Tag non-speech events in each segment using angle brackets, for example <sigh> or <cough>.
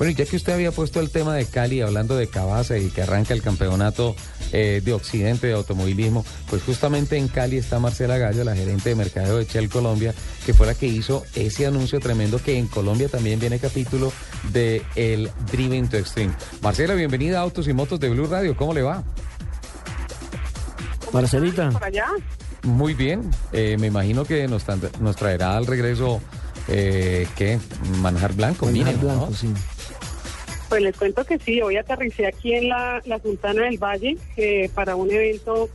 Bueno, y ya que usted había puesto el tema de Cali, hablando de Cabaza y que arranca el campeonato eh, de Occidente de automovilismo, pues justamente en Cali está Marcela Gallo, la gerente de mercadeo de Shell Colombia, que fue la que hizo ese anuncio tremendo que en Colombia también viene capítulo de el Driven to Extreme. Marcela, bienvenida a Autos y Motos de Blue Radio, ¿cómo le va? Marcelita. Por allá. Muy bien, eh, me imagino que nos, nos traerá al regreso, eh, ¿qué? Manjar blanco, Manjar mínimo, blanco, ¿no? sí. Pues les cuento que sí, hoy aterricé aquí en la, la Sultana del Valle eh, para un evento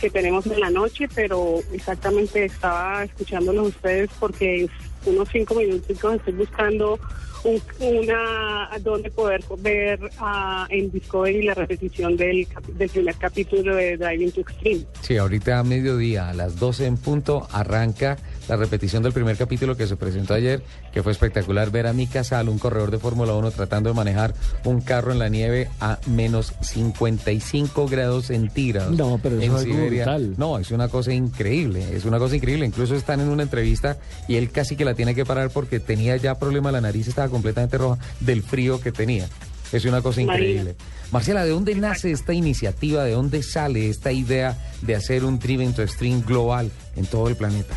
que tenemos en la noche, pero exactamente estaba escuchándolos ustedes porque unos cinco minutos estoy buscando un- una donde poder ver ah, en Discovery la repetición del, del primer capítulo de Driving to Extreme. Sí, ahorita a mediodía, a las 12 en punto, arranca la repetición del primer capítulo que se presentó ayer, que fue espectacular ver a Mika Sal, un corredor de Fórmula 1, tratando de manejar un carro en la nieve a menos 55 grados centígrados. No, pero eso en es algo Siberia. brutal. No, es una cosa increíble, es una cosa increíble. Incluso están en una entrevista y él casi que la tiene que parar porque tenía ya problema, la nariz estaba completamente roja del frío que tenía. Es una cosa increíble. Marcela, ¿de dónde nace esta iniciativa? ¿De dónde sale esta idea de hacer un Driven to Extreme global en todo el planeta?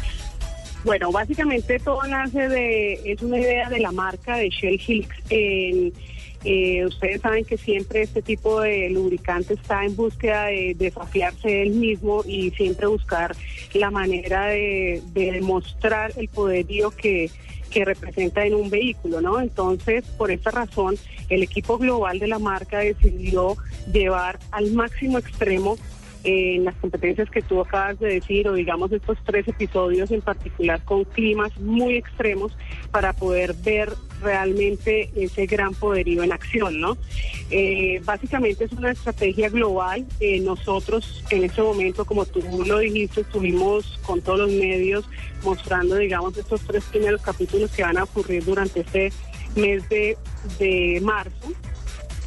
Bueno, básicamente todo nace de, es una idea de la marca de Shell Helix. Eh, ustedes saben que siempre este tipo de lubricante está en búsqueda de desafiarse él mismo y siempre buscar la manera de, de demostrar el poderío que, que representa en un vehículo, ¿no? Entonces, por esta razón, el equipo global de la marca decidió llevar al máximo extremo en las competencias que tú acabas de decir, o digamos estos tres episodios en particular con climas muy extremos para poder ver realmente ese gran poderío en acción, ¿no? Eh, básicamente es una estrategia global. Eh, nosotros en este momento, como tú lo dijiste, estuvimos con todos los medios mostrando, digamos, estos tres primeros capítulos que van a ocurrir durante este mes de, de marzo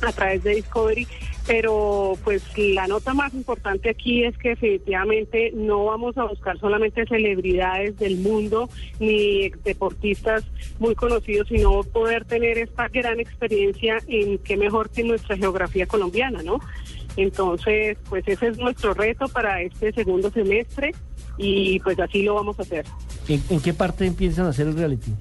a través de Discovery. Pero pues la nota más importante aquí es que definitivamente no vamos a buscar solamente celebridades del mundo ni deportistas muy conocidos, sino poder tener esta gran experiencia en qué mejor que nuestra geografía colombiana, ¿no? Entonces, pues ese es nuestro reto para este segundo semestre y pues así lo vamos a hacer. ¿En, en qué parte empiezan a hacer el reality?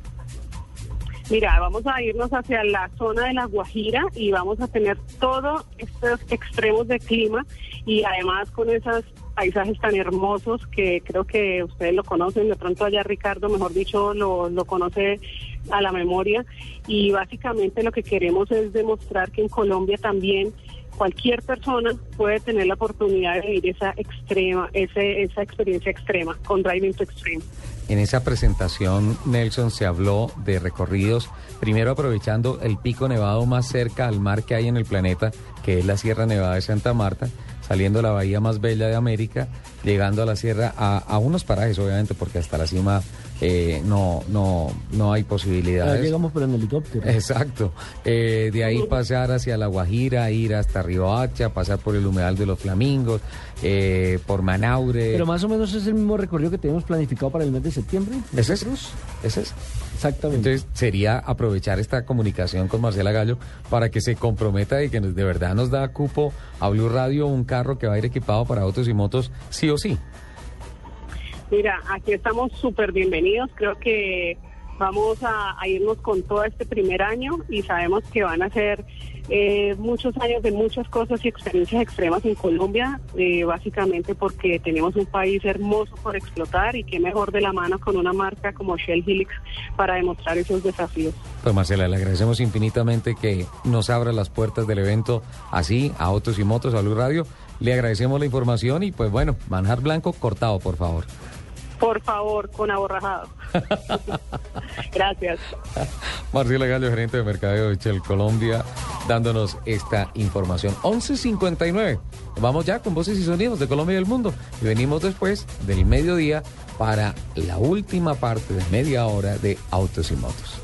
Mira, vamos a irnos hacia la zona de la Guajira y vamos a tener todos estos extremos de clima y además con esos paisajes tan hermosos que creo que ustedes lo conocen, de pronto allá Ricardo, mejor dicho, lo, lo conoce a la memoria y básicamente lo que queremos es demostrar que en Colombia también cualquier persona puede tener la oportunidad de vivir esa extrema, ese, esa experiencia extrema con Driving to Extreme. En esa presentación, Nelson, se habló de recorridos, primero aprovechando el pico nevado más cerca al mar que hay en el planeta, que es la Sierra Nevada de Santa Marta, saliendo la bahía más bella de América, llegando a la sierra, a, a unos parajes, obviamente, porque hasta la cima eh, no, no, no hay posibilidades. llegamos pero en helicóptero. Exacto. Eh, de ahí pasar hacia La Guajira, ir hasta Riohacha, pasar por el humedal de los Flamingos, eh, por Manaure. Pero más o menos es el mismo recorrido que tenemos planificado para el mes de septiembre. ¿Es nosotros. ¿Es ese? Exactamente. Entonces sería aprovechar esta comunicación con Marcela Gallo para que se comprometa y que de verdad nos da cupo a Blue Radio un carro que va a ir equipado para autos y motos sí o sí. Mira, aquí estamos súper bienvenidos. Creo que vamos a, a irnos con todo este primer año y sabemos que van a ser eh, muchos años de muchas cosas y experiencias extremas en Colombia, eh, básicamente porque tenemos un país hermoso por explotar y qué mejor de la mano con una marca como Shell Helix para demostrar esos desafíos. Pues Marcela, le agradecemos infinitamente que nos abra las puertas del evento así, a Autos y Motos, a Blue Radio. Le agradecemos la información y pues bueno, manjar blanco cortado, por favor. Por favor, con aborrajado. <laughs> Gracias. <laughs> Marcela Gallo, gerente de mercadeo de Shell Colombia, dándonos esta información. 11.59. Vamos ya con voces y sonidos de Colombia y del mundo. Y venimos después del mediodía para la última parte de media hora de Autos y Motos.